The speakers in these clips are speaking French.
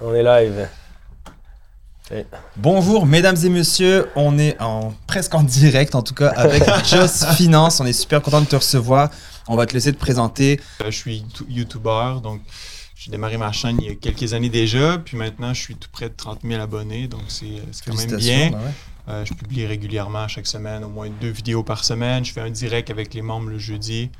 On est live. Bonjour mesdames et messieurs, on est en, presque en direct en tout cas avec Just Finance. On est super content de te recevoir. On va te laisser te présenter. Euh, je suis YouTuber, donc j'ai démarré ma chaîne il y a quelques années déjà, puis maintenant je suis tout près de 30 000 abonnés, donc c'est quand même bien. Ben euh, je publie régulièrement chaque semaine, au moins deux vidéos par semaine. Je fais un direct avec les membres le jeudi.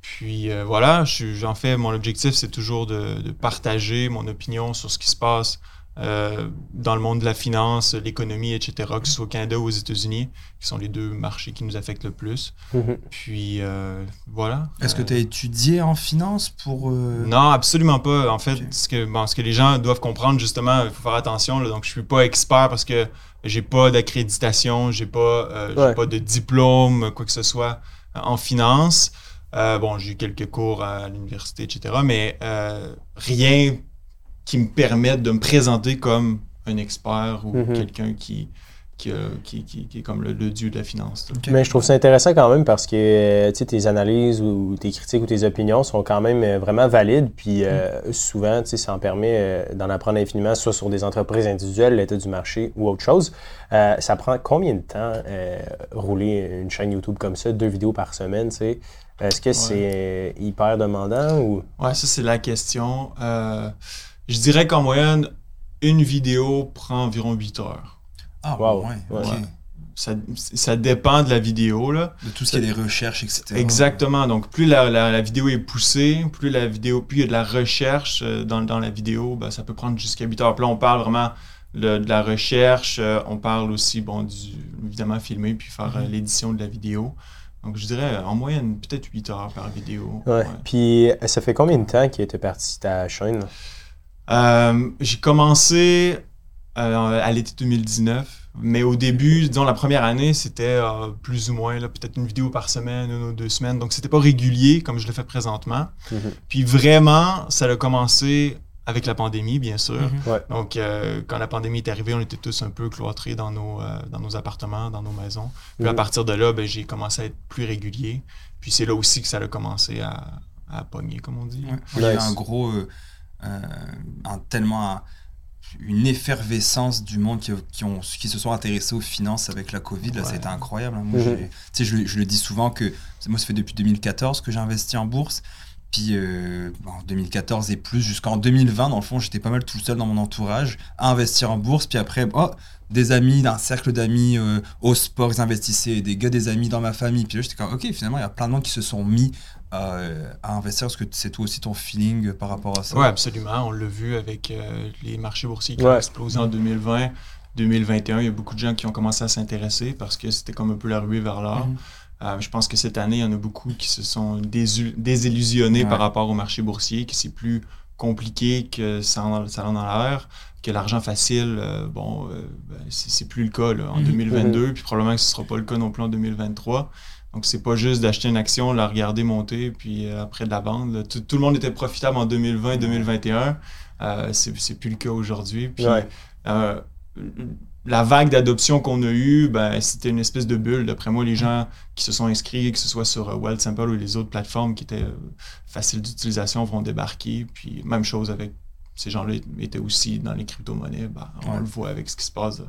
Puis euh, voilà, j'en fais, mon objectif, c'est toujours de, partager mon opinion sur ce qui se passe euh, dans le monde de la finance, l'économie, etc., que ce soit au Canada ou aux États-Unis, qui sont les deux marchés qui nous affectent le plus. Mm-hmm. Puis euh, voilà. Est-ce que tu as étudié en finance pour... Non, absolument pas. En fait, ce, que, bon, ce que les gens doivent comprendre, justement, il faut faire attention. donc, je suis pas expert parce que j'ai pas d'accréditation, j'ai pas, pas de diplôme, quoi que ce soit en finance. Euh, bon, j'ai eu quelques cours à l'université, etc. Mais euh, rien qui me permette de me présenter comme un expert ou mhm. quelqu'un qui, euh, qui, qui, qui, est comme le, dieu de la finance. Mais je trouve ça intéressant quand même parce que tes analyses ou tes critiques ou tes opinions sont quand même vraiment valides. Puis mhm. souvent, ça en permet d'en apprendre infiniment, soit sur des entreprises individuelles, l'état du marché ou autre chose. ça prend combien de temps rouler une chaîne YouTube comme ça, deux vidéos par semaine, tu sais? Est-ce que c'est hyper demandant ou? Ouais, ça, c'est la question. Euh, je dirais qu'en moyenne, une vidéo prend environ 8 heures. Ah, wow. ouais, Ça, ça, dépend de la vidéo. Là. De tout ce qui est des recherches, etc. Exactement. Donc, plus la, la, vidéo est poussée, plus la vidéo, plus il y a de la recherche euh, dans, dans la vidéo, ben, ça peut prendre jusqu'à 8 heures. Puis là, on parle vraiment de la recherche. Euh, on parle aussi, bon, du, évidemment, filmer puis faire mm-hmm. l'édition de la vidéo. Donc, je dirais en moyenne, peut-être 8 heures par vidéo. Ouais. Puis, ça fait combien de temps que tu parti ta chaîne? Euh, j'ai commencé euh, à l'été 2019. Mais au début, disons la première année, c'était euh, plus ou moins peut-être une vidéo par semaine, une ou deux semaines. Donc, c'était pas régulier comme je le fais présentement. Mm-hmm. Puis vraiment, ça a commencé avec la pandémie, bien sûr. Mhm. Donc, euh, quand la pandémie est arrivée, on était tous un peu cloîtrés dans nos, euh, dans nos appartements, dans nos maisons. Puis à mhm. partir de là, ben, j'ai commencé à être plus régulier. Puis c'est là aussi que ça a commencé à, à pogner, comme on dit. Il y a un gros, euh, un, tellement une effervescence du monde qui, qui, ont, qui se sont intéressés aux finances avec la Covid. Là, été incroyable. Hein. Moi, mhm. je, je, le dis souvent que moi, ça fait depuis 2014 que j'ai investi en bourse. Puis euh, en 2014 et plus, jusqu'en 2020, dans le fond, j'étais pas mal tout seul dans mon entourage à investir en bourse. Puis après, oh, des amis, d'un cercle d'amis euh, au sport, ils investissaient, des gars, des amis dans ma famille. Puis j'étais comme, ok, finalement, il y a plein de monde qui se sont mis euh, à investir. Est-ce que c'est toi aussi ton feeling par rapport à ça? Oui, absolument. On l'a vu avec les marchés boursiers qui ont explosé en 2020. 2021, il y a beaucoup de gens qui ont commencé à s'intéresser parce que c'était comme un peu la ruée vers l'or. Mm-hmm. Euh, je pense que cette année, il y en a beaucoup qui se sont désillusionnés par rapport au marché boursier, que c'est plus compliqué que ça en, ça dans l'air, que l'argent facile, euh, bon, euh, ben, c'est plus le cas en 2022, mhm. puis probablement que ce ne sera pas le cas non plus en 2023. Donc, c'est pas juste d'acheter une action, la regarder monter, puis après de la vendre. Tout, le monde était profitable en 2020 et 2021. c'est plus le cas aujourd'hui. Puis, la vague d'adoption qu'on a eue, ben, c'était une espèce de bulle. D'après moi, les gens qui se sont inscrits, que ce soit sur euh, Sample ou les autres plateformes qui étaient euh, faciles d'utilisation, vont débarquer. Puis même chose avec ces gens-là étaient aussi dans les crypto-monnaies. Ben, on le voit avec ce qui se passe dans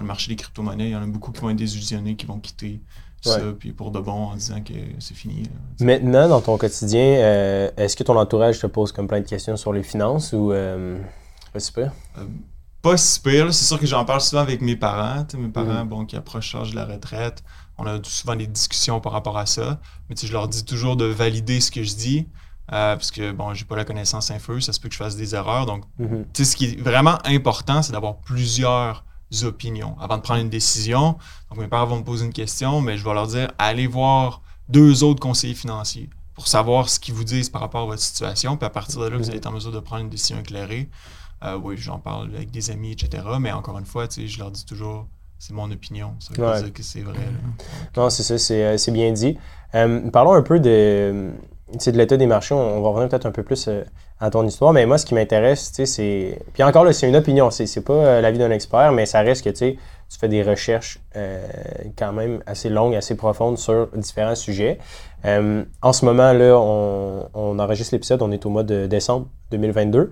le marché des crypto-monnaies. Il y en a beaucoup qui vont être désillusionnés, qui vont quitter ça, puis pour de bon en disant que c'est fini. Maintenant, dans ton quotidien, euh, est-ce que ton entourage te pose comme plein de questions sur les finances ou euh, pas pas si pire. C'est sûr que j'en parle souvent avec mes parents. Mes parents, mhm. bon, qui approchent l'âge de la retraite. On a souvent des discussions par rapport à ça. Mais je leur dis toujours de valider ce que je dis. Euh, parce que, bon, j'ai pas la connaissance info, ça se peut que je fasse des erreurs. Donc, mhm. ce qui est vraiment important, c'est d'avoir plusieurs opinions avant de prendre une décision. Donc, mes parents vont me poser une question, mais je vais leur dire, allez voir deux autres conseillers financiers pour savoir ce qu'ils vous disent par rapport à votre situation. Puis à partir de là, vous allez être en mesure de prendre une décision éclairée. Euh, oui, j'en parle avec des amis, etc. Mais encore une fois, je leur dis toujours, c'est mon opinion. Ça veut dire que c'est vrai. Non, c'est ça, c'est euh, bien dit. Euh, parlons un peu de, de l'état des marchés. On, va revenir peut-être un peu plus à ton histoire. Mais moi, ce qui m'intéresse, c'est. Puis encore là, c'est une opinion. C'est pas l'avis d'un expert, mais ça reste que tu fais des recherches quand même assez longues, assez profondes sur différents sujets. en ce moment, là, on, on enregistre l'épisode, on est au mois de décembre 2022.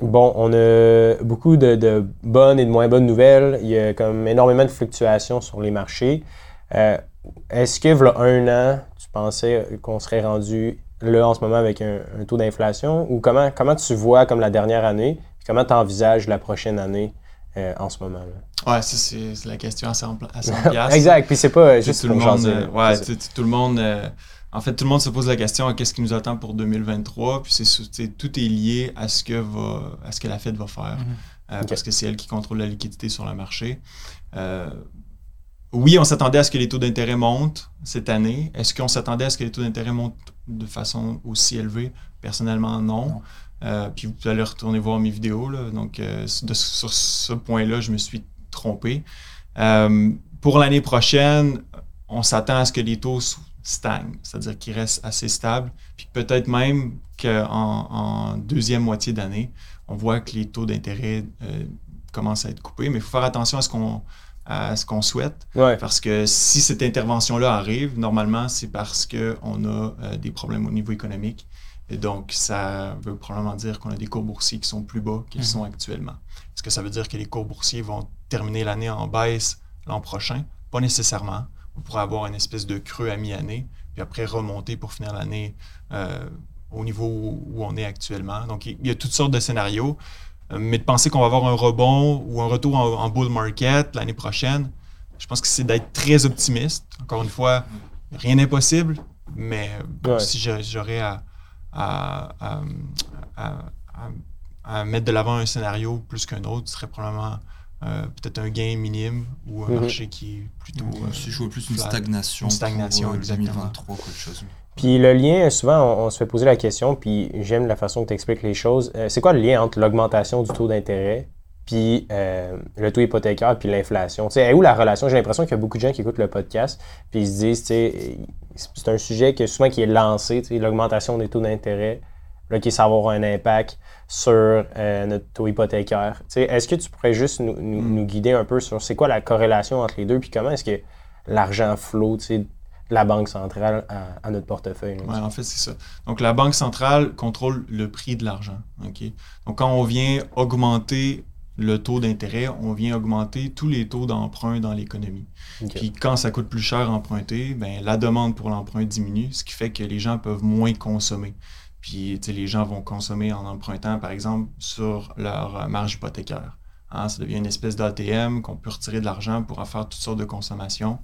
Bon, on a beaucoup de, bonnes et de moins bonnes nouvelles. Il y a comme énormément de fluctuations sur les marchés. Euh, est-ce que, voilà un an, tu pensais qu'on serait rendu là en ce moment avec un, taux d'inflation? Ou comment, comment tu vois comme la dernière année, comment tu envisages la prochaine année euh, en ce moment? Là? Ouais, c'est la question à 100, exact, puis c'est pas juste tout le monde. Euh, ouais, tout le monde. En fait, tout le monde se pose la question qu'est-ce qui nous attend pour 2023 Puis c'est tout est lié à ce que va à ce que la Fed va faire, mm-hmm. euh, parce que c'est elle qui contrôle la liquidité sur le marché. oui, on s'attendait à ce que les taux d'intérêt montent cette année. Est-ce qu'on s'attendait à ce que les taux d'intérêt montent de façon aussi élevée? Personnellement, non. Euh, puis vous allez retourner voir mes vidéos. Donc, euh, sur ce point-là, je me suis trompé. Euh, pour l'année prochaine, on s'attend à ce que les taux stagnent, c'est-à-dire qu'ils restent assez stables. Puis peut-être même qu'en en deuxième moitié d'année, on voit que les taux d'intérêt commencent à être coupés. Mais il faut faire attention à ce qu'on à ce qu'on souhaite. Parce que si cette intervention-là arrive, normalement, c'est parce qu'on a des problèmes au niveau économique et donc, ça veut probablement dire qu'on a des cours boursiers qui sont plus bas qu'ils mhm. sont actuellement. Est-ce que ça veut dire que les cours boursiers vont terminer l'année en baisse l'an prochain? Pas nécessairement. On pourrait avoir une espèce de creux à mi-année, puis après remonter pour finir l'année euh, au niveau où on est actuellement. Donc, il y a toutes sortes de scénarios. Euh, mais de penser qu'on va avoir un rebond ou un retour en, bull market l'année prochaine, je pense que c'est d'être très optimiste. Encore une fois, rien n'est possible, mais si j'aurais à à, mettre de l'avant un scénario plus qu'un autre, ce serait probablement euh, peut-être un gain minime ou un mhm. marché qui est plutôt. Euh, je vois plus une stagnation. Une stagnation, pour, 2023, euh, quelque chose. Puis le lien, souvent, on, se fait poser la question, puis j'aime la façon que tu expliques les choses. c'est quoi le lien entre l'augmentation du taux d'intérêt puis le taux hypothécaire puis l'inflation? Tu sais, où la relation? J'ai l'impression qu'il y a beaucoup de gens qui écoutent le podcast, puis ils se disent, tu sais, c'est un sujet que souvent qui est lancé, l'augmentation des taux d'intérêt, là, qui ça va avoir un impact sur euh, notre taux hypothécaire. Est-ce que tu pourrais juste nous, nous, mm. guider un peu sur c'est quoi la corrélation entre les deux, puis comment est-ce que l'argent flot de la Banque centrale à, notre portefeuille? Oui, en fait, c'est ça. Donc, la Banque centrale contrôle le prix de l'argent. Donc, quand on vient augmenter le taux d'intérêt, on vient augmenter tous les taux d'emprunt dans l'économie. Puis quand ça coûte plus cher emprunter, ben, la demande pour l'emprunt diminue, ce qui fait que les gens peuvent moins consommer. Puis les gens vont consommer en empruntant, par exemple, sur leur marge hypothécaire. Hein, ça devient une espèce d'ATM qu'on peut retirer de l'argent pour en faire toutes sortes de consommations.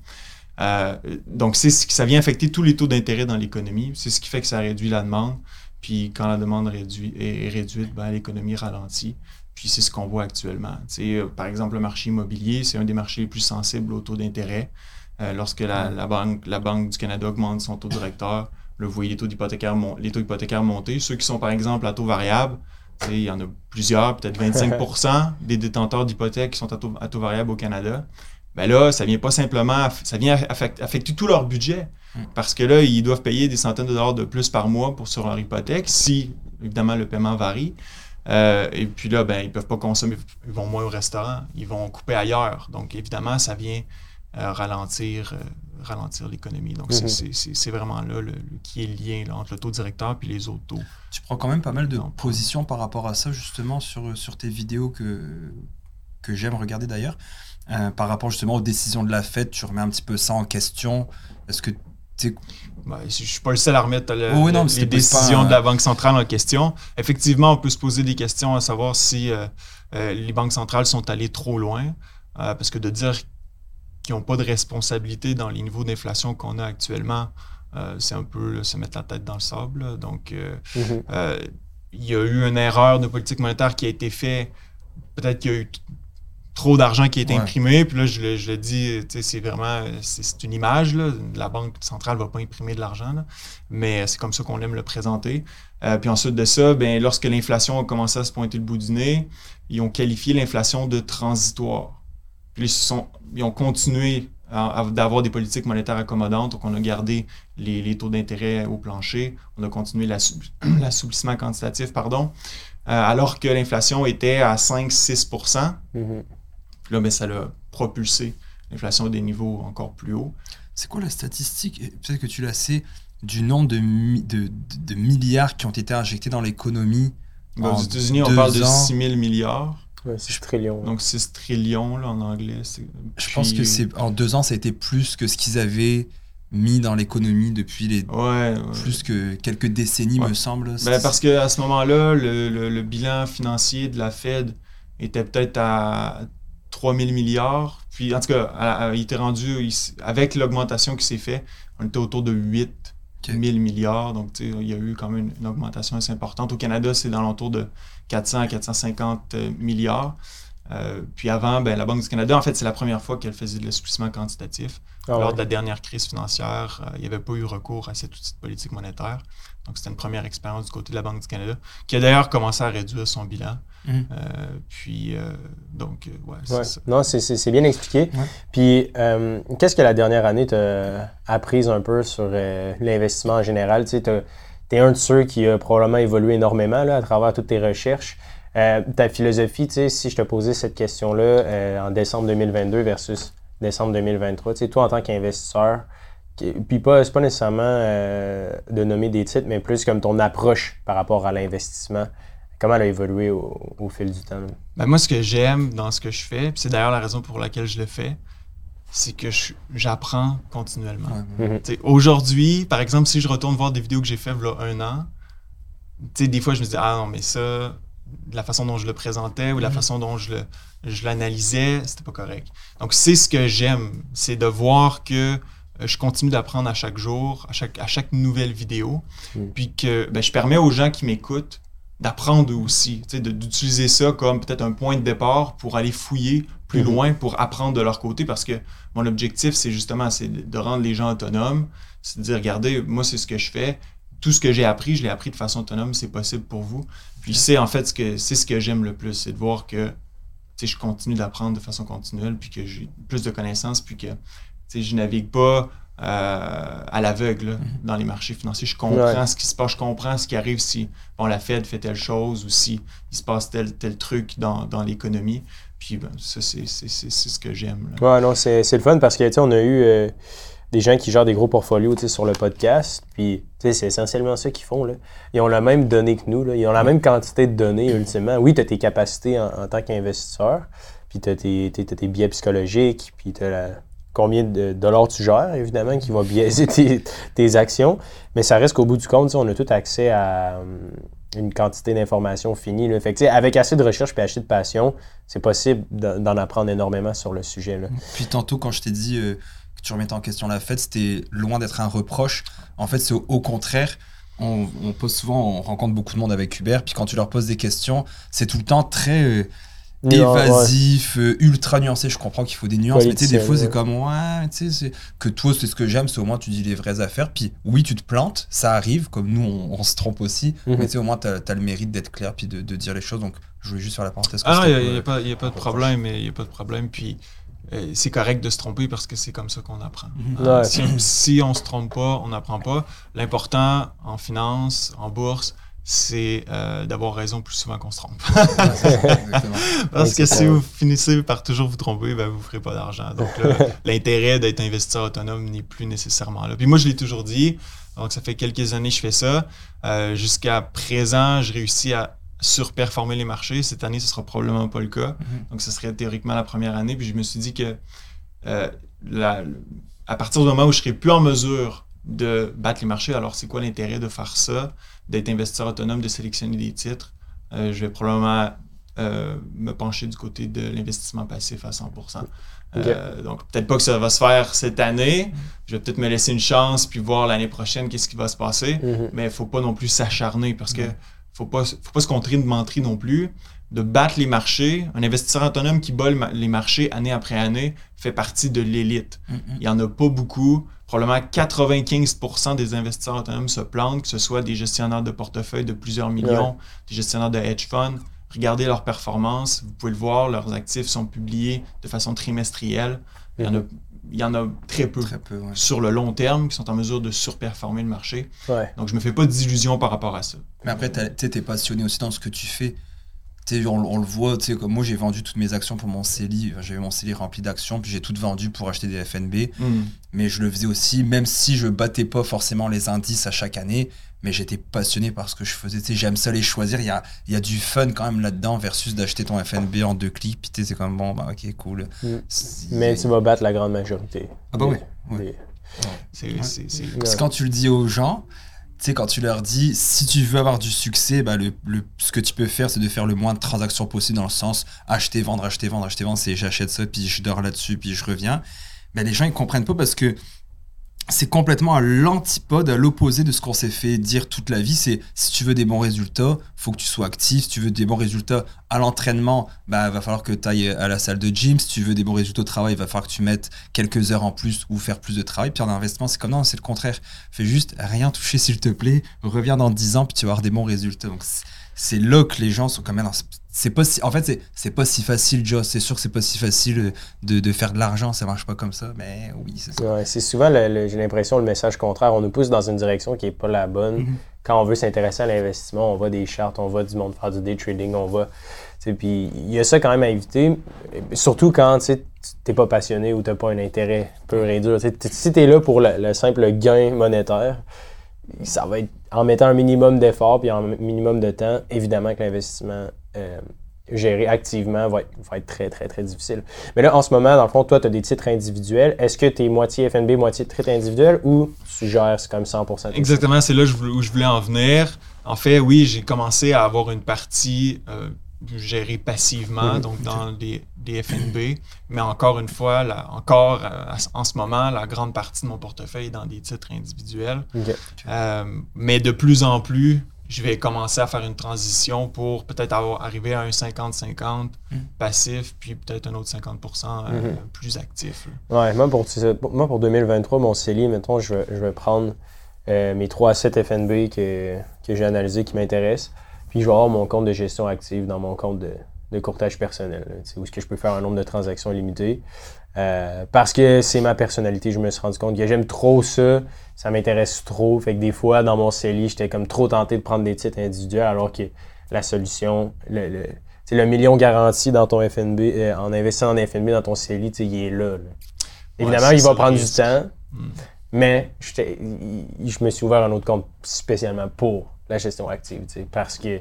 Euh, donc, c'est ce ça vient affecter tous les taux d'intérêt dans l'économie. C'est ce qui fait que ça réduit la demande. Puis quand la demande réduit, est réduite, ben, l'économie ralentit. Puis c'est ce qu'on voit actuellement. Euh, par exemple, le marché immobilier, c'est un des marchés les plus sensibles au taux d'intérêt. Euh, lorsque la, banque, la Banque du Canada augmente son taux directeur, le vous voyez les taux, hypothécaires, les taux hypothécaires monter. Ceux qui sont, par exemple, à taux variable, il y en a plusieurs, peut-être 25% des détenteurs d'hypothèques qui sont à taux, variable au Canada. Ben là, ça vient pas simplement, ça vient affecter, tout leur budget. Hmm. Parce que là, ils doivent payer des centaines de dollars de plus par mois pour sur leur hypothèque, si évidemment le paiement varie. Euh, et puis là, ben, ils ne peuvent pas consommer, ils vont moins au restaurant, ils vont couper ailleurs. Donc, évidemment, ça vient euh, ralentir, euh, ralentir l'économie. Donc, mhm. c'est vraiment là le, qui est le lien entre le taux directeur et les autres taux. Tu prends quand même pas mal de positions par rapport à ça, justement, sur, sur tes vidéos que, que j'aime regarder d'ailleurs. par rapport justement aux décisions de la fête, tu remets un petit peu ça en question. Est-ce que ben, je ne suis pas le seul à remettre les décisions de la Banque centrale en question. Effectivement, on peut se poser des questions à savoir si euh, euh, les banques centrales sont allées trop loin, euh, parce que de dire qu'ils n'ont pas de responsabilité dans les niveaux d'inflation qu'on a actuellement, c'est un peu se mettre la tête dans le sable. Donc, mm-hmm. il y a eu une erreur de politique monétaire qui a été faite. Peut-être qu'il y a eu trop d'argent qui est imprimé. Puis là, je, le, je le dis, c'est vraiment, c'est une image. Là. La Banque centrale ne va pas imprimer de l'argent, mais c'est comme ça qu'on aime le présenter. Euh, puis ensuite de ça, ben, lorsque l'inflation a commencé à se pointer le bout du nez, ils ont qualifié l'inflation de transitoire. Puis ils, sont, ils ont continué d'avoir des politiques monétaires accommodantes. Donc, on a gardé les, taux d'intérêt au plancher. On a continué l'assouplissement quantitatif, pardon. Euh, alors que l'inflation était à 5-6% là, mais ça l'a propulsé l'inflation à des niveaux encore plus hauts. C'est quoi la statistique? Peut-être que tu la sais du nombre de, de, milliards qui ont été injectés dans l'économie Ben, En aux États-Unis, on parle de ans? 6 000 milliards. Ouais, 6 trillions. Donc 6 trillions là, en anglais. Je pense que c'est en deux ans, ça a été plus que ce qu'ils avaient mis dans l'économie depuis les Ouais, ouais. plus que quelques décennies, Ouais. me semble. Ben, parce qu'à ce moment-là, le, le- le bilan financier de la Fed était peut-être à 3 000 milliards. Puis, en tout cas, à- à- il était rendu, il avec l'augmentation qui s'est faite, on était autour de 8 Ok. 000 milliards. Donc, il y a eu quand même une, une augmentation assez importante. Au Canada, c'est dans l'entour de 400 à 450 euh, milliards. Euh, puis avant, ben, la Banque du Canada, en fait, c'est la première fois qu'elle faisait de l'assouplissement quantitatif. Ah Lors ouais. de la dernière crise financière, euh, il n'y avait pas eu recours à cet outil de politique monétaire. Donc, c'était une première expérience du côté de la Banque du Canada, qui a d'ailleurs commencé à réduire son bilan. Mhm. Euh, puis, donc, ouais, c'est Ouais. ça. Non, c'est- bien expliqué. Puis, qu'est-ce que la dernière année t'a appris un peu sur l'investissement en général? Tu sais, t'es un de ceux qui a probablement évolué énormément là, à travers toutes tes recherches. Euh, ta philosophie, tu sais, si je te posais cette question-là euh, en décembre 2022 versus décembre 2023, tu sais, toi en tant qu'investisseur, qui- puis pas, c'est pas nécessairement euh, de nommer des titres, mais plus comme ton approche par rapport à l'investissement. Comment elle a évolué au, au fil du temps? Ben, moi, ce que j'aime dans ce que je fais, c'est d'ailleurs la raison pour laquelle je le fais, c'est que j'apprends continuellement. Mhm. Sais, Aujourd'hui, par exemple, si je retourne voir des vidéos que j'ai faites il y a un an, des fois, je me dis, ah non, mais ça, la façon dont je le présentais ou la Mhm. façon dont je le- je l'analysais, c'était pas correct. Donc, c'est ce que j'aime, c'est de voir que euh, je continue d'apprendre à chaque jour, à chaque, à chaque nouvelle vidéo, Mhm. puis que ben, je permets aux gens qui m'écoutent d'apprendre aussi, de- d'utiliser ça comme peut-être un point de départ pour aller fouiller plus Mhm. loin, pour apprendre de leur côté, parce que mon objectif, c'est justement c'est de rendre les gens autonomes, c'est de dire, regardez, moi, c'est ce que je fais, tout ce que j'ai appris, je l'ai appris de façon autonome, c'est possible pour vous. Puis c'est en fait ce que c'est ce que j'aime le plus, c'est de voir que je continue d'apprendre de façon continuelle, puis que j'ai plus de connaissances, puis que je navigue pas euh, à l'aveugle là, dans les marchés financiers. Je comprends Ouais. ce qui se passe, je comprends ce qui arrive si bon, la Fed fait telle chose ou si il se passe tel, tel truc dans, dans l'économie. Puis ben, ça, c'est c'est- c'est- c'est ce que j'aime. là. Ouais, non, c'est c'est le fun parce que, tu sais, on a eu euh, des gens qui gèrent des gros portfolios, sur le podcast. Puis, c'est essentiellement ça qu'ils font, là. Ils ont la même donnée que nous, là. Ils ont la même quantité de données, ultimement. Oui, tu as tes capacités en, en tant qu'investisseur, puis tu as tes, t'as- t'as tes biais psychologiques, puis tu as combien de dollars tu gères, évidemment, qui va biaiser tes, tes actions. Mais ça reste qu'au bout du compte, on a tout accès à hum, une quantité d'informations finie. Là. Fait que, avec assez de recherche et assez de passion, c'est possible d'en apprendre énormément sur le sujet. Là. Puis tantôt, quand je t'ai dit euh, tu remettais en question la fête, c'était loin d'être un reproche. En fait, c'est au, au contraire. On, on pose souvent, on rencontre beaucoup de monde avec Hubert, puis quand tu leur poses des questions, c'est tout le temps très euh, Non, ouais. évasif, euh, ultra nuancé. Je comprends qu'il faut des nuances, mais tu sais, des fois, c'est comme, ouais, tu sais, que toi, c'est ce que j'aime, c'est au moins tu dis les vraies affaires. Puis oui, tu te plantes, ça arrive, comme nous, on, on se trompe aussi, Mhm. mais tu sais, au moins, tu as, le mérite d'être clair, puis de, de dire les choses. Donc, je voulais juste faire la parenthèse. Ah il n'y a, a pas, y a pas de problème, il n'y a pas de problème. Puis euh, c'est correct de se tromper parce que c'est comme ça qu'on apprend. Mhm. Ouais. si, si on se trompe pas, on n'apprend pas. L'important en finance, en bourse, c'est euh, d'avoir raison plus souvent qu'on se trompe. Parce que si vous finissez par toujours vous tromper, ben, vous ne ferez pas d'argent. Donc l'intérêt d'être investisseur autonome n'est plus nécessairement là. Puis moi, je l'ai toujours dit. Donc ça fait quelques années que je fais ça. Euh, Jusqu'à présent, je réussis à surperformer les marchés. Cette année, ce sera probablement pas le cas. Mhm. Donc, ce serait théoriquement la première année. Puis je me suis dit que euh, la- à partir du moment où je serai plus en mesure de battre les marchés, alors c'est quoi l'intérêt de faire ça, d'être investisseur autonome, de sélectionner des titres? Euh, je vais probablement euh, me pencher du côté de l'investissement passif à 100%. Euh, donc, peut-être pas que ça va se faire cette année. Je vais peut-être me laisser une chance puis voir l'année prochaine qu'est-ce qui va se passer Mhm. mais il faut pas non plus s'acharner parce que. Faut pas faut pas se contrer de menterie non plus. De battre les marchés. Un investisseur autonome qui bat les marchés année après année fait partie de l'élite. Mhm. il y en a pas beaucoup. Probablement 95% des investisseurs autonomes se plantent que ce soit des gestionnaires de portefeuille de plusieurs millions des gestionnaires de hedge funds. Regardez leurs performances. Vous pouvez le voir leurs actifs sont publiés de façon trimestrielle. Il y en a il y en a très peu Très peu, ouais. sur le long terme qui sont en mesure de surperformer le marché Ouais. donc, je me fais pas d'illusions par rapport à ça. Mais après, tu t'es passionné aussi dans ce que tu fais. On, on, le voit, comme moi j'ai vendu toutes mes actions pour mon CELI, j'avais mon CELI rempli d'actions, puis j'ai tout vendu pour acheter des FNB. Hmm. Mais je le faisais aussi, même si je battais pas forcément les indices à chaque année, mais j'étais passionné par ce que je faisais. Tu sais, j'aime ça les choisir. Il y a, il y a du fun quand même là-dedans versus d'acheter ton FNB en deux clics. Puis tu sais, c'est comme bon, bah ok, cool. Mm. Mais tu vas battre la grande majorité. Ah bah oui. Des- C'est, Parce que quand tu le dis aux gens, tu sais, quand tu leur dis si tu veux avoir du succès, bah, le, le- ce que tu peux faire, c'est de faire le moins de transactions possible dans le sens acheter, vendre, acheter, vendre, acheter, vendre. C'est j'achète ça, puis je dors là-dessus, puis je reviens. Mais les gens, ils comprennent pas parce que c'est complètement à l'antipode, à l'opposé de ce qu'on s'est fait dire toute la vie. C'est si tu veux des bons résultats, faut que tu sois actif. Si tu veux des bons résultats à l'entraînement, bah va falloir que tu ailles à la salle de gym. Si tu veux des bons résultats au travail, il va falloir que tu mettes quelques heures en plus ou faire plus de travail. Puis en investissement, c'est comme non, c'est le contraire. Fais juste rien toucher s'il te plaît. Reviens dans 10 ans puis tu vas avoir des bons résultats. C'est- là que les gens sont quand même dans- c'est pas si, en fait c'est c'est pas si facile Joe c'est sûr que c'est pas si facile de, de faire de l'argent ça marche pas comme ça mais oui c'est ça Ouais, c'est souvent, j'ai l'impression, le message contraire. On nous pousse dans une direction qui n'est pas la bonne. Mhm. Quand on veut s'intéresser à l'investissement, on voit des chartes, on voit du monde faire du day trading, on voit. Puis il y a ça quand même à éviter. Surtout quand tu n'es pas passionné ou tu n'as pas un intérêt pur et dur. Si tu es là pour le, le simple gain monétaire, ça va être en mettant un minimum d'effort puis un minimum de temps, évidemment que l'investissement euh, géré activement va être, va être très, très, très difficile. Mais là, en ce moment, dans le fond, toi, tu as des titres individuels. Est-ce que tu es moitié FNB, moitié titre individuel ou tu gères c'est comme 100% tes Exactement, c'est là où je voulais en venir. En fait, oui, j'ai commencé à avoir une partie euh, gérée passivement, Mhm. donc dans des, des FNB. Mais encore une fois, là, encore euh, en ce moment, la grande partie de mon portefeuille est dans des titres individuels. Euh, mais de plus en plus, je vais commencer à faire une transition pour peut-être avoir- arriver à un 50-50 Mm. passif, puis peut-être un autre 50% euh, Mhm. plus actif. là. Ouais, moi pour, moi, pour 2023, mon CELI, mettons, je vais, je vais prendre euh, mes 3 à 7 FNB que, que j'ai analysés qui m'intéressent. Puis je vais avoir mon compte de gestion active dans mon compte de, de courtage personnel, là, où est-ce que je peux faire un nombre de transactions limité. Euh, parce que c'est ma personnalité, je me suis rendu compte que j'aime trop ça, ça m'intéresse trop. Fait que des fois, dans mon CELI, j'étais comme trop tenté de prendre des titres individuels alors que la solution, le, le, million garanti dans ton FNB, euh, en investissant en FNB dans ton CELI, il est là. là. Évidemment, il va prendre du temps, Mm. mais je me suis ouvert un autre compte spécialement pour la gestion active, parce que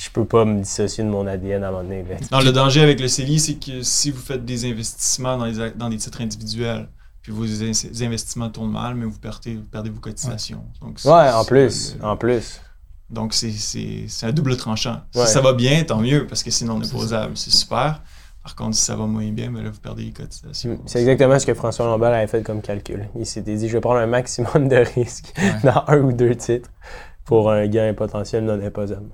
je peux pas me dissocier de mon ADN à un moment donné. là. Non, le danger avec le CELI, c'est que si vous faites des investissements dans, les, dans des titres individuels, puis vos in- investissements tournent mal, mais vous perdez, vous perdez vos cotisations. Donc, Ouais, en plus, euh, en plus. Donc, c'est- un double tranchant. Ouais. Si ça va bien, tant mieux, parce que c'est non C'est imposable. C'est super. Par contre, si ça va moins bien, ben là, vous perdez les cotisations. Mm, C'est exactement ce que François Lambert avait fait comme calcul. Il s'était dit, je vais prendre un maximum de risques Ouais. dans un ou deux titres pour un gain potentiel non imposable.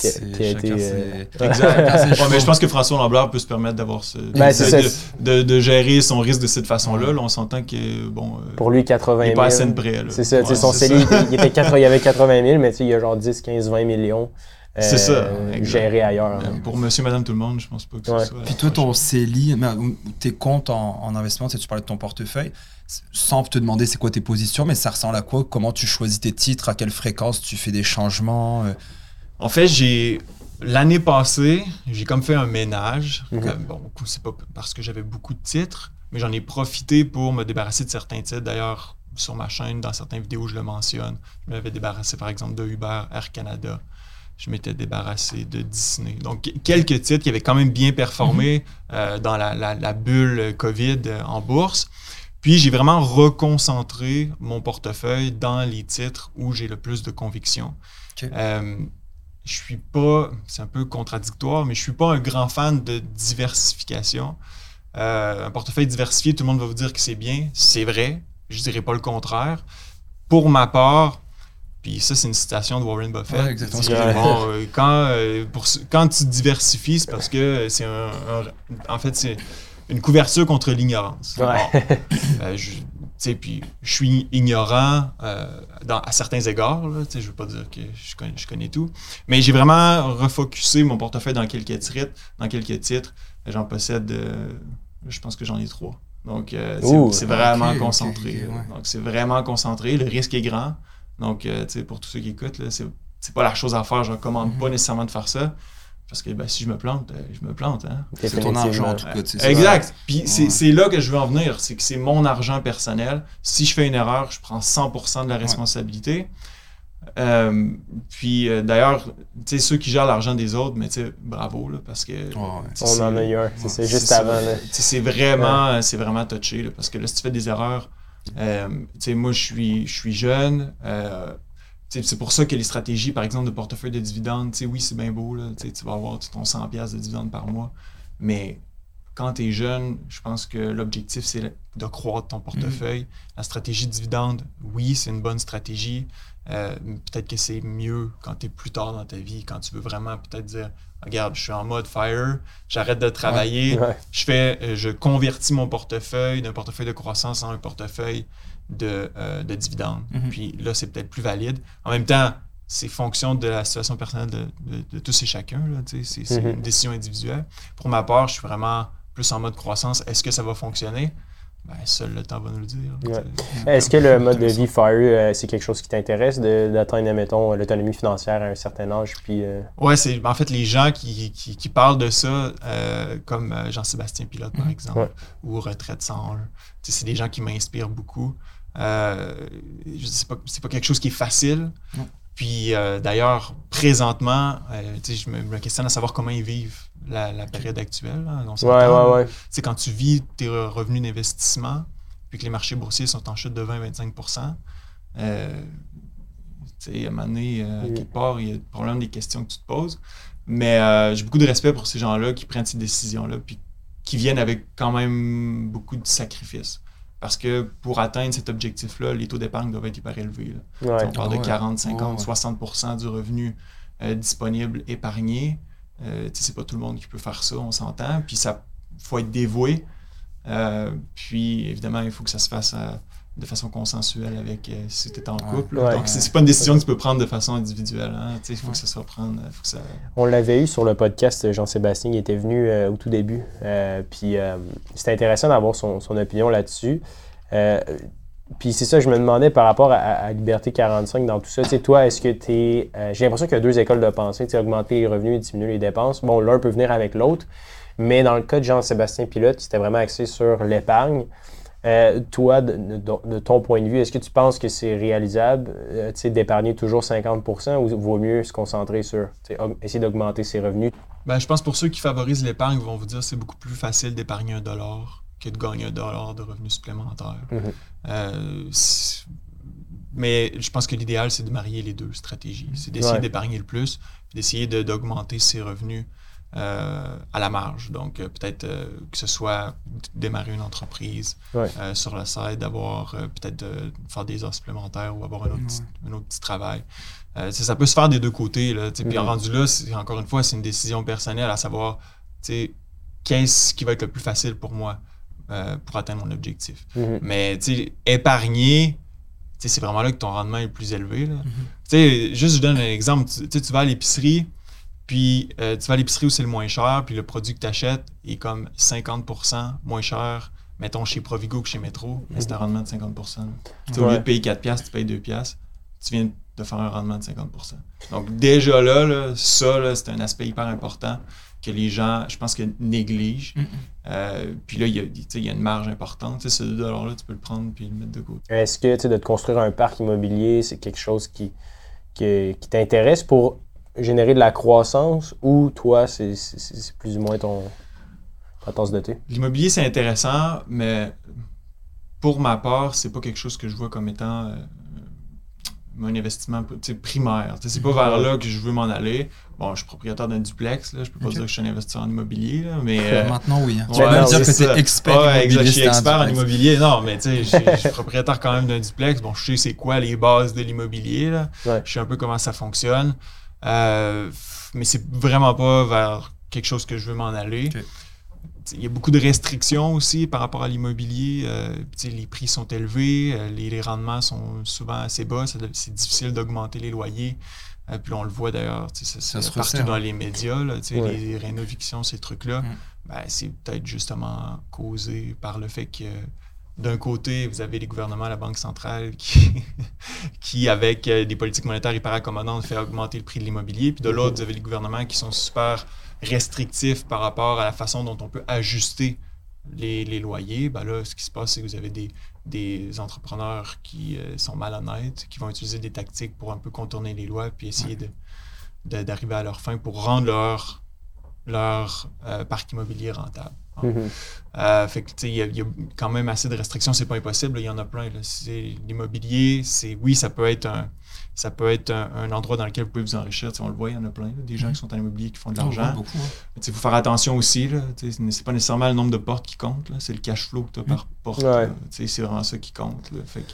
Qui a- C'est- qui a été, euh, Exact. Ouais, mais je pense que François Lambert peut se permettre d'avoir ce, Ben, de, c'est ça. de, de- de gérer son risque de cette façon-là. Là, on s'entend que, bon, euh, Pour lui, 80 il 000. n'est pas à scène près. C'est ça, Ouais, son CELI, il, il était 80 il y avait 80 000, mais tu sais, il y a genre 10, 15, 20 millions euh, C'est ça, ailleurs. Euh, Pour monsieur, madame, tout le monde, je pense pas que Ouais. ce soit. Puis toi, ton CELI, tes comptes en, en investissement, tu sais, tu parlais de ton portefeuille, sans te demander c'est quoi tes positions, mais ça ressemble à quoi? Comment tu choisis tes titres? À quelle fréquence tu fais des changements? Euh, En fait, j'ai. L'année passée, j'ai comme fait un ménage. Mhm. Comme, bon, c'est pas parce que j'avais beaucoup de titres, mais j'en ai profité pour me débarrasser de certains titres. D'ailleurs, sur ma chaîne, dans certaines vidéos, je le mentionne. Je m'avais débarrassé, par exemple, de Uber, Air Canada. Je m'étais débarrassé de Disney. Donc, quelques titres qui avaient quand même bien performé euh, dans la, la- la bulle COVID euh, en bourse. Puis, j'ai vraiment reconcentré mon portefeuille dans les titres où j'ai le plus de conviction. Euh, je suis pas, c'est un peu contradictoire, mais je suis pas un grand fan de diversification. Euh, un portefeuille diversifié, tout le monde va vous dire que c'est bien. C'est vrai. Je dirais pas le contraire. Pour ma part, puis ça, c'est une citation de Warren Buffett. Ouais, exactement que bon, euh, quand, euh, pour quand tu diversifies, c'est parce que c'est un, un- En fait, c'est une couverture contre l'ignorance. Ouais. Euh, je, puis je suis ignorant euh, dans- à certains égards. Là, je veux pas dire que je connais, je connais tout. Mais j'ai vraiment refocusé mon portefeuille dans quelques titres. Dans quelques titres. J'en possède, euh, je pense que j'en ai trois. Donc, euh, c'est- vraiment concentré. ouais. Donc, c'est vraiment concentré. Le risque est grand. Donc, pour tous ceux qui écoutent, c'est pas la chose à faire. Je recommande Mhm. pas nécessairement de faire ça. Parce que ben, si je me plante, euh, je me plante. Hein? C'est ton argent, en tout cas. Exact. Puis c'est c'est là que je veux en venir. C'est que c'est mon argent personnel. Si je fais une erreur, je prends 100% de la responsabilité. Euh, puis euh, d'ailleurs, tu sais, ceux qui gèrent l'argent des autres, mais tu sais, bravo, là, parce que... Ouais. On c'est- en a eu un, c'est juste avant. C'est vraiment, c'est vraiment touché, là, parce que là, si tu fais des erreurs, euh, tu sais, moi, je suis, je suis jeune. C'est pour ça que les stratégies, par exemple, de portefeuille de dividendes, oui, c'est bien beau, là, tu vas avoir ton 100$ piastres de dividendes par mois, mais quand tu es jeune, je pense que l'objectif, c'est de croître ton portefeuille. La stratégie de dividende, oui, c'est une bonne stratégie. Euh, peut-être que c'est mieux quand tu es plus tard dans ta vie, quand tu veux vraiment peut-être dire Regarde, je suis en mode fire, j'arrête de travailler, Ouais. je fais, euh, je convertis mon portefeuille d'un portefeuille de croissance en un portefeuille de, euh, de dividendes. Mhm. Puis là, c'est peut-être plus valide. En même temps, c'est fonction de la situation personnelle de, de- de tous et chacun. c'est Mhm. une décision individuelle. Pour ma part, je suis vraiment plus en mode croissance. Est-ce que ça va fonctionner? Ben, seul le temps va nous le dire. Ouais. Est-ce que le mode de vie FIRE, euh, c'est quelque chose qui t'intéresse de- d'atteindre, mettons, l'autonomie financière à un certain âge? Puis, euh, Ouais, c'est en fait les gens qui, qui, qui parlent de ça, euh, comme Jean-Sébastien Pilote, par Mhm. exemple, Ouais. ou Retraite sans heure. Tu sais, C'est des gens qui m'inspirent beaucoup. Euh, sais pas, c'est pas quelque chose qui est facile. Puis euh, d'ailleurs, présentement, euh, je me, me questionne à savoir comment ils vivent la, la période actuelle. On Ouais, ouais, ouais. Tu sais, quand tu vis tes re- revenus d'investissement, puis que les marchés boursiers sont en chute de 20-25 euh, tu sais, à un moment donné, euh, Mm. quelque part, il y a probablement des questions que tu te poses. Mais j'ai beaucoup de respect pour ces gens-là qui prennent ces décisions-là, puis qui viennent avec quand même beaucoup de sacrifices. Parce que pour atteindre cet objectif-là, les taux d'épargne doivent être hyper élevés. là. Ouais. On parle de ouais. 40, 50, Ouais, ouais. 60% du revenu euh, disponible épargné. Euh, c'est pas tout le monde qui peut faire ça, on s'entend. Puis ça faut être dévoué. Euh, puis évidemment, il faut que ça se fasse euh, de façon consensuelle avec euh, si tu es en Ouais. couple. Ouais. Donc c'est c'est pas une décision que tu peux prendre de façon individuelle. hein. Tu sais, Il faut Ouais. que ça soit prendre. Faut que ça... On l'avait eu sur le podcast, Jean-Sébastien, il était venu euh, au tout début. Euh, puis euh, c'était intéressant d'avoir son, son opinion là-dessus. Euh, puis c'est ça, je me demandais par rapport à, à Liberté 45 dans tout ça. Tu sais, toi, est-ce que tu es. J'ai l'impression qu'il y a deux écoles de pensée. Tu sais, augmenter les revenus et diminuer les dépenses. Bon, l'un peut venir avec l'autre. Mais dans le cas de Jean-Sébastien Pilote, c'était vraiment axé sur l'épargne. Euh, toi, de, de- de ton point de vue, est-ce que tu penses que c'est réalisable euh, d'épargner toujours 50% ou vaut mieux se concentrer sur essayer d'augmenter ses revenus? Ben, je pense pour ceux qui favorisent l'épargne vont vous dire que c'est beaucoup plus facile d'épargner un dollar que de gagner un dollar de revenus supplémentaires. Mhm. Euh, mais je pense que l'idéal, c'est de marier les deux stratégies. C'est d'essayer Ouais. d'épargner le plus, d'essayer de- d'augmenter ses revenus euh, à la marge. Donc, euh, peut-être euh, que ce soit démarrer une entreprise Ouais. sur le site, d'avoir peut-être de faire des heures supplémentaires ou avoir un autre, Ouais. un autre petit travail. Ça peut se faire des deux côtés. Là. Puis Mhm. rendu là, encore une fois, c'est une décision personnelle à savoir qu'est-ce qui va être le plus facile pour moi pour atteindre mon objectif. Mhm. Mais épargner, c'est vraiment là que ton rendement est le plus élevé. là. Mhm. Sais, juste je donne un exemple. Tu vas à l'épicerie, puis euh, tu vas à l'épicerie où c'est le moins cher, puis le produit que tu achètes est comme 50% moins cher, mettons chez Provigo que chez Metro, mais c'est un rendement de 50%. Tu sais, Au Ouais. lieu de payer 4$, piastres, tu payes 2$, piastres, tu viens de faire un rendement de 50%. Donc déjà là, là, ça, là, c'est un aspect hyper important que les gens, je pense que négligent. Euh, puis là, il y, a, y une marge importante. Tu sais, ce 2 $-là, tu peux le prendre puis le mettre de côté. Est-ce que tu sais, de te construire un parc immobilier, c'est quelque chose qui, qui, qui t'intéresse pour générer de la croissance ou toi, c'est plus ou moins ton, ta tasse de thé? L'immobilier, c'est intéressant, mais pour ma part, c'est pas quelque chose que je vois comme étant euh, mon investissement primaire. C'est pas vers là que je veux m'en aller. Bon, je suis propriétaire d'un duplex, là, je peux pas dire que je suis un investisseur en immobilier, là, mais... euh, Maintenant, oui. hein. Tu Ouais, même non, dire que c'est expert Ouais, exact, immobilier. je suis un expert en immobilier. Non, mais tu sais, je suis- propriétaire quand même d'un duplex. Bon, je sais c'est quoi les bases de l'immobilier. Ouais. Je sais un peu comment ça fonctionne. Euh, mais c'est vraiment pas vers quelque chose que je veux m'en aller. Il y a beaucoup de restrictions aussi par rapport à l'immobilier. Euh, les prix sont élevés, euh, les, les rendements sont souvent assez bas. C'est difficile d'augmenter les loyers. Euh, puis on le voit d'ailleurs, Ça c'est se partout resserre. dans les médias, là, Ouais. les rénovictions, ces trucs-là. Mm. Ben, c'est peut-être justement causé par le fait que d'un côté, vous avez les gouvernements, la Banque centrale, qui, qui avec euh, des politiques monétaires hyper accommodantes, fait augmenter le prix de l'immobilier. Puis de l'autre, vous avez les gouvernements qui sont super restrictifs par rapport à la façon dont on peut ajuster les, les loyers. Ben là, ce qui se passe, c'est que vous avez des, des entrepreneurs qui euh, sont malhonnêtes, qui vont utiliser des tactiques pour un peu contourner les lois, puis essayer de, d'arriver à leur fin pour rendre leur, leur euh, parc immobilier rentable. Mhm. Euh, fait que, tu sais, il y, a- il y a quand même assez de restrictions. C'est pas impossible. Il y en a plein. L'immobilier, c'est oui, ça peut être un, ça peut être un, un endroit dans lequel vous pouvez vous enrichir. On le voit, il y en a plein. là, des gens qui sont en immobilier qui font de l'argent. beaucoup. hein. Il faut faire attention aussi. C'est pas nécessairement le nombre de portes qui compte. C'est le cash flow que tu as par porte. Ouais. C'est vraiment ça qui compte. là. Fait que-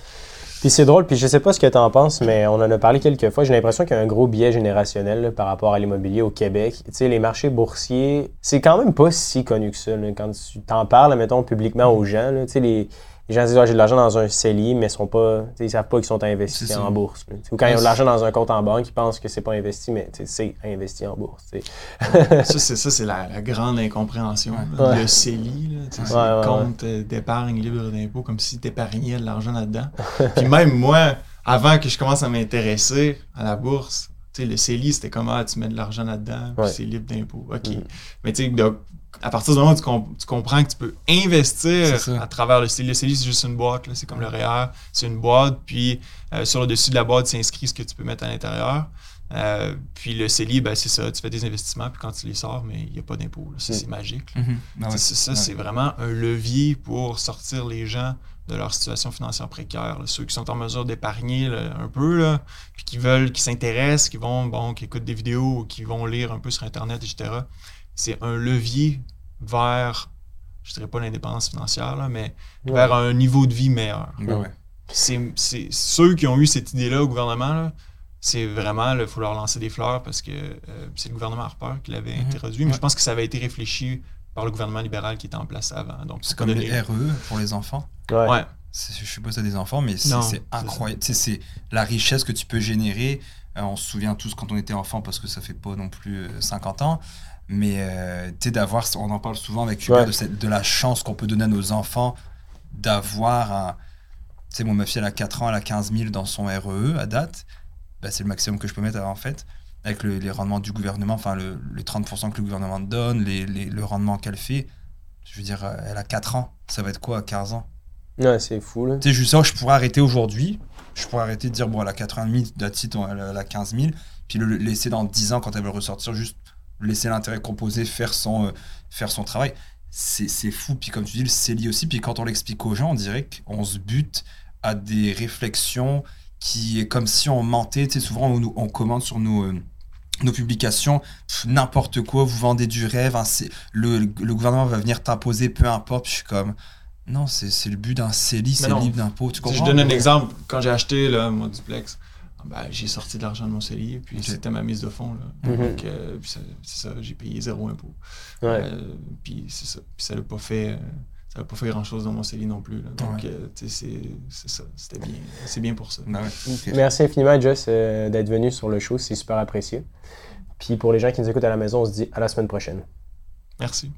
Puis c'est drôle, puis je sais pas ce que tu en penses, mais on en a parlé quelques fois. J'ai l'impression qu'il y a un gros biais générationnel par rapport à l'immobilier au Québec. Tu sais, les marchés boursiers, c'est quand même pas si connu que ça. Quand tu t'en parles, mettons, publiquement aux gens, tu sais, les, les gens se disent Ah, j'ai de l'argent dans un CELI, mais ils sont pas, ils savent pas qu'ils sont investis en bourse. Ou quand ils ont de l'argent dans un compte en banque, ils pensent que c'est pas investi, mais c'est investi en bourse. ça, c'est ça, c'est la, la grande incompréhension. Ouais. là. Ouais. Le CELI, c'est Ouais, compte euh, d'épargne libre d'impôt, comme si tu épargnais de l'argent là-dedans. Puis même moi, avant que je commence à m'intéresser à la bourse, tu sais, le CELI, c'était comme ah, tu mets de l'argent là-dedans, puis c'est libre d'impôt. OK. Mhm. Mais tu sais, à partir du moment où tu, com- tu comprends que tu peux investir à travers le CELI, le CELI, c'est juste une boîte, là, c'est comme le REER, c'est une boîte, puis euh, sur le dessus de la boîte, c'est inscrit ce que tu peux mettre à l'intérieur. Euh, puis le CELI, ben, c'est ça, tu fais des investissements, puis quand tu les sors, mais il n'y a pas d'impôt. Ça, c'est magique. Mhm. Ah ouais. Ça, Ouais. c'est vraiment un levier pour sortir les gens de leur situation financière précaire. là. Ceux qui sont en mesure d'épargner un peu, là, puis qui veulent, qui s'intéressent, qui vont, bon, qui écoutent des vidéos, qui vont lire un peu sur Internet, etc. C'est un levier vers, je dirais pas l'indépendance financière, là, mais Ouais. vers un niveau de vie meilleur. Ben ouais. C'est c'est- ceux qui ont eu cette idée-là au gouvernement, là, c'est vraiment, il faut leur lancer des fleurs parce que euh, c'est le gouvernement Harper qui l'avait Mhm. introduit, mais Ouais. je pense que ça avait été réfléchi par le gouvernement libéral qui était en place avant. Donc, C'est comme les RE pour les enfants. Ouais. Ouais. C'est- Je sais pas si t'as des enfants, mais c'est Non, c'est c'est incroyable. C'est la richesse que tu peux générer. Euh, on se souvient tous quand on était enfant, parce que ça fait pas non plus euh, 50 ans. Mais euh, tu sais, d'avoir, on en parle souvent avec Hubert, Ouais. de, cette- de la chance qu'on peut donner à nos enfants d'avoir un. Tu sais, moi, ma fille, elle a 4 ans, elle a 15 000 dans son REE à date. Bah, c'est le maximum que je peux mettre en fait. Avec le- les rendements du gouvernement, enfin le, les 30% que le gouvernement donne, les, les- le rendement qu'elle fait. Je veux dire, euh, elle a 4 ans. Ça va être quoi à 15 ans? Ouais, c'est fou, là. tu sais, juste ça, je pourrais arrêter aujourd'hui. Je pourrais arrêter de dire, bon, elle a 80 000, that's it, elle a elle a 15 000. Puis le laisser dans 10 ans, quand elle veut ressortir, juste laisser l'intérêt composé faire son, euh, faire son travail. C'est c'est fou. Puis comme tu dis, le CELI aussi. Puis quand on l'explique aux gens, on dirait qu'on se bute à des réflexions qui est comme si on mentait. Tu sais, souvent, on, on commente sur nos. euh, nos publications, n'importe quoi, vous vendez du rêve, hein, c'est- le, le gouvernement va venir t'imposer, peu importe. Puis je suis comme, non, c'est c'est le but d'un CELI, c'est libre d'impôt, tu Si comprends? je donne un exemple. Quand j'ai acheté là, mon duplex, ben, j'ai sorti de l'argent de mon CELI, puis c'était ma mise de fonds. Là. Mhm. Donc, euh, puis ça- c'est ça, j'ai payé zéro impôt. Ouais. Euh, puis c'est ça. Puis ça n'a pas fait. euh, ça n'a pas fait grand chose dans mon CELI non plus. là. Donc, Ouais. euh, c'est c'est ça. C'était bien. C'est bien pour ça. Ben. Merci infiniment, Jess, euh, d'être venu sur le show. C'est super apprécié. Puis pour les gens qui nous écoutent à la maison, on se dit à la semaine prochaine. Merci.